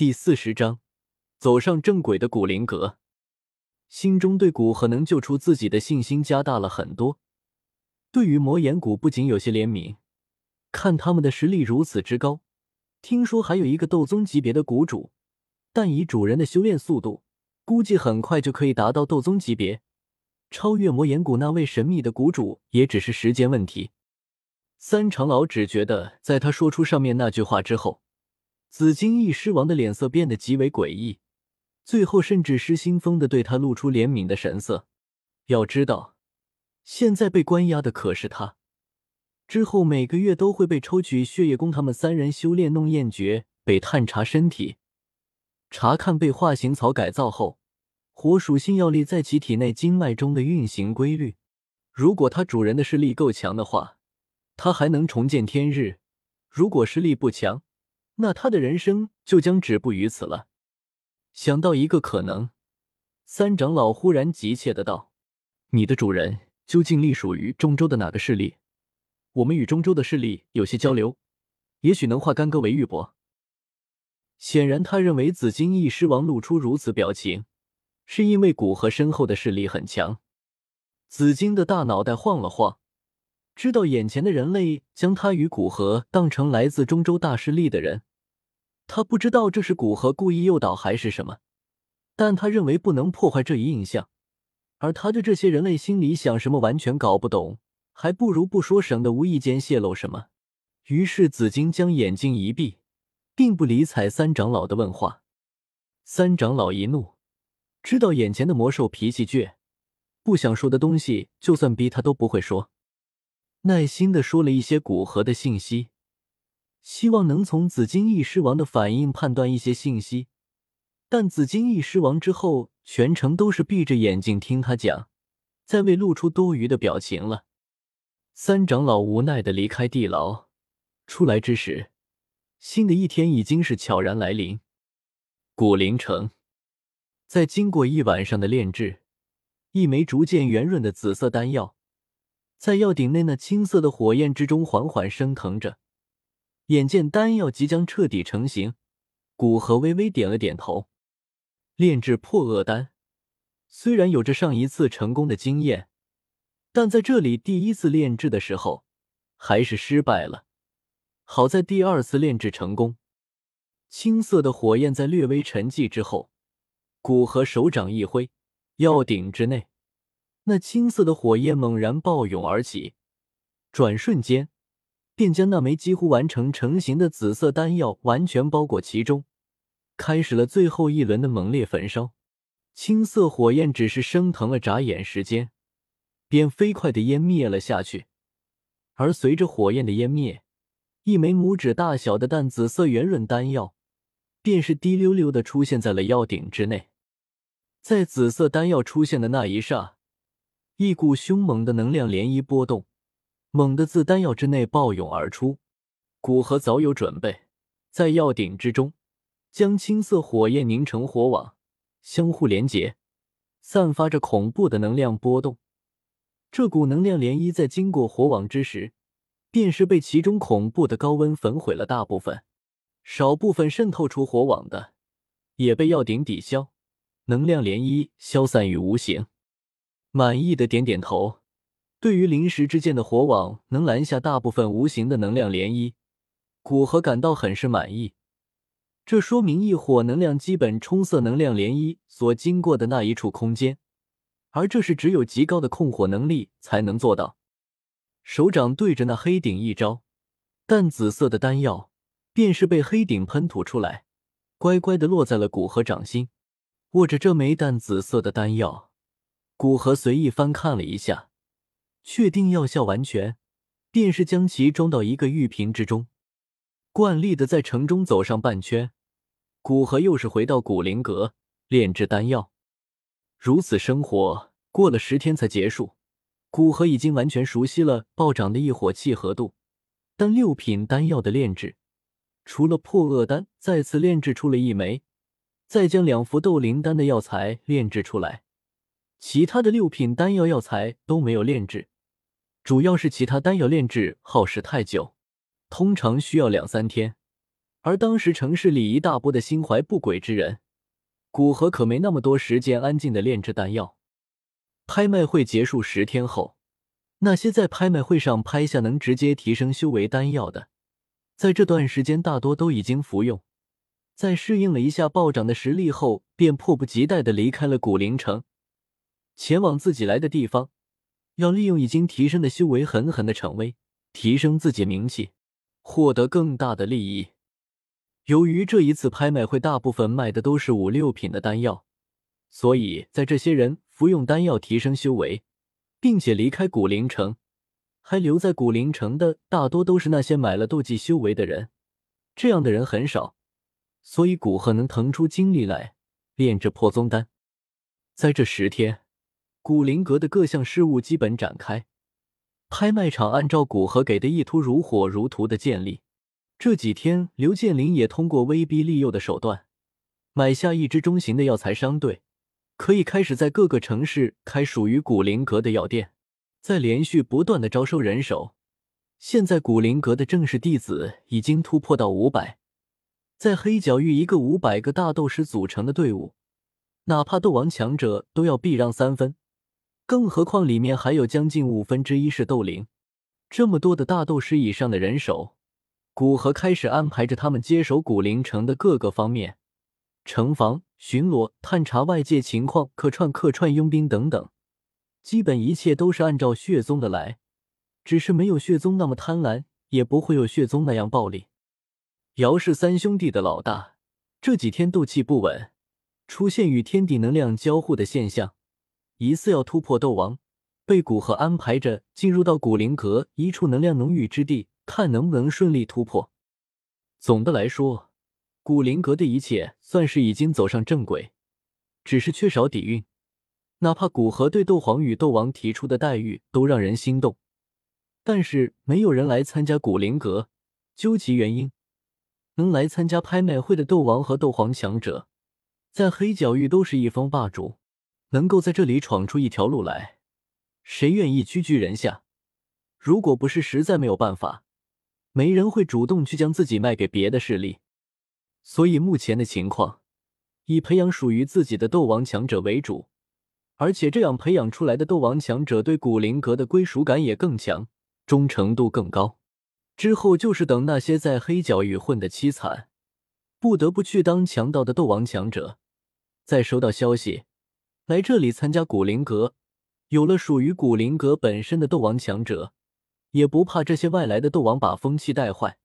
第四十章，走上正轨的古灵阁，心中对古河能救出自己的信心加大了很多。对于魔岩谷，不仅有些怜悯，看他们的实力如此之高，听说还有一个斗宗级别的谷主，但以主人的修炼速度，估计很快就可以达到斗宗级别，超越魔岩谷那位神秘的谷主也只是时间问题。三长老只觉得，在他说出上面那句话之后。紫金翼狮王的脸色变得极为诡异，最后甚至失心疯的对他露出怜悯的神色。要知道，现在被关押的可是他，之后每个月都会被抽取血液供他们三人修炼弄厌诀，被探查身体，查看被化形草改造后火属性药力在其体内经脉中的运行规律。如果他主人的势力够强的话，他还能重见天日；如果实力不强，那他的人生就将止步于此了。想到一个可能，三长老忽然急切的道：“你的主人究竟隶属于中州的哪个势力？我们与中州的势力有些交流，也许能化干戈为玉帛。”显然，他认为紫金翼狮王露出如此表情，是因为古河身后的势力很强。紫金的大脑袋晃了晃。知道眼前的人类将他与古河当成来自中州大势力的人，他不知道这是古河故意诱导还是什么，但他认为不能破坏这一印象。而他对这些人类心里想什么完全搞不懂，还不如不说，省得无意间泄露什么。于是紫金将眼睛一闭，并不理睬三长老的问话。三长老一怒，知道眼前的魔兽脾气倔，不想说的东西，就算逼他都不会说。耐心的说了一些古河的信息，希望能从紫金翼狮王的反应判断一些信息。但紫金翼狮王之后全程都是闭着眼睛听他讲，再未露出多余的表情了。三长老无奈的离开地牢，出来之时，新的一天已经是悄然来临。古灵城，在经过一晚上的炼制，一枚逐渐圆润的紫色丹药。在药鼎内那青色的火焰之中缓缓升腾着，眼见丹药即将彻底成型，古河微微点了点头。炼制破厄丹，虽然有着上一次成功的经验，但在这里第一次炼制的时候还是失败了。好在第二次炼制成功，青色的火焰在略微沉寂之后，古河手掌一挥，药鼎之内。那青色的火焰猛然暴涌而起，转瞬间便将那枚几乎完成成型的紫色丹药完全包裹其中，开始了最后一轮的猛烈焚烧。青色火焰只是升腾了眨眼时间，便飞快的湮灭了下去。而随着火焰的湮灭，一枚拇指大小的淡紫色圆润丹药便是滴溜溜的出现在了药鼎之内。在紫色丹药出现的那一刹。一股凶猛的能量涟漪波动，猛地自丹药之内暴涌而出。古河早有准备，在药鼎之中将青色火焰凝成火网，相互连结，散发着恐怖的能量波动。这股能量涟漪在经过火网之时，便是被其中恐怖的高温焚毁了大部分，少部分渗透出火网的，也被药鼎抵消，能量涟漪消散于无形。满意的点点头，对于灵石之间的火网能拦下大部分无形的能量涟漪，古河感到很是满意。这说明异火能量基本冲塞能量涟漪所经过的那一处空间，而这是只有极高的控火能力才能做到。手掌对着那黑鼎一招，淡紫色的丹药便是被黑鼎喷吐出来，乖乖的落在了古河掌心。握着这枚淡紫色的丹药。古河随意翻看了一下，确定药效完全，便是将其装到一个玉瓶之中，惯例的在城中走上半圈。古河又是回到古灵阁炼制丹药，如此生活过了十天才结束。古河已经完全熟悉了暴涨的异火契合度，但六品丹药的炼制，除了破厄丹再次炼制出了一枚，再将两副斗灵丹的药材炼制出来。其他的六品丹药药材都没有炼制，主要是其他丹药炼制耗时太久，通常需要两三天。而当时城市里一大波的心怀不轨之人，古河可没那么多时间安静的炼制丹药。拍卖会结束十天后，那些在拍卖会上拍下能直接提升修为丹药的，在这段时间大多都已经服用，在适应了一下暴涨的实力后，便迫不及待的离开了古灵城，前往自己来的地方，要利用已经提升的修为狠狠的逞威，提升自己名气，获得更大的利益。由于这一次拍卖会大部分卖的都是五六品的丹药，所以在这些人服用丹药提升修为，并且离开古灵城，还留在古灵城的大多都是那些买了斗技修为的人。这样的人很少，所以古鹤能腾出精力来炼制破宗丹。在这十天，古灵阁的各项事务基本展开，拍卖场按照古河给的意图如火如荼的建立。这几天，刘建林也通过威逼利诱的手段，买下一支中型的药材商队，可以开始在各个城市开属于古灵阁的药店。在连续不断的招收人手，现在古灵阁的正式弟子已经突破到五百。在黑角域，一个五百个大斗师组成的队伍，哪怕斗王强者都要避让三分，更何况里面还有将近五分之一是斗灵，这么多的大斗师以上的人手。古河开始安排着他们接手古灵城的各个方面，城防、巡逻、探查外界情况、客串、客串佣兵等等，基本一切都是按照血宗的来，只是没有血宗那么贪婪，也不会有血宗那样暴力。姚氏三兄弟的老大这几天斗气不稳，出现与天地能量交互的现象，疑似要突破斗王，被古河安排着进入到古灵阁一处能量浓郁之地。看能不能顺利突破。总的来说，古灵阁的一切算是已经走上正轨，只是缺少底蕴。哪怕古河对斗皇与斗王提出的待遇都让人心动，但是没有人来参加古灵阁。究其原因，能来参加拍卖会的斗王和斗皇强者，在黑角域都是一方霸主，能够在这里闯出一条路来，谁愿意屈居人下？如果不是实在没有办法。没人会主动去将自己卖给别的势力，所以目前的情况，以培养属于自己的斗王强者为主，而且这样培养出来的斗王强者对古灵阁的归属感也更强，忠诚度更高。之后就是等那些在黑角域混得凄惨，不得不去当强盗的斗王强者，再收到消息来这里参加古灵阁，有了属于古灵阁本身的斗王强者。也不怕这些外来的斗王把风气带坏，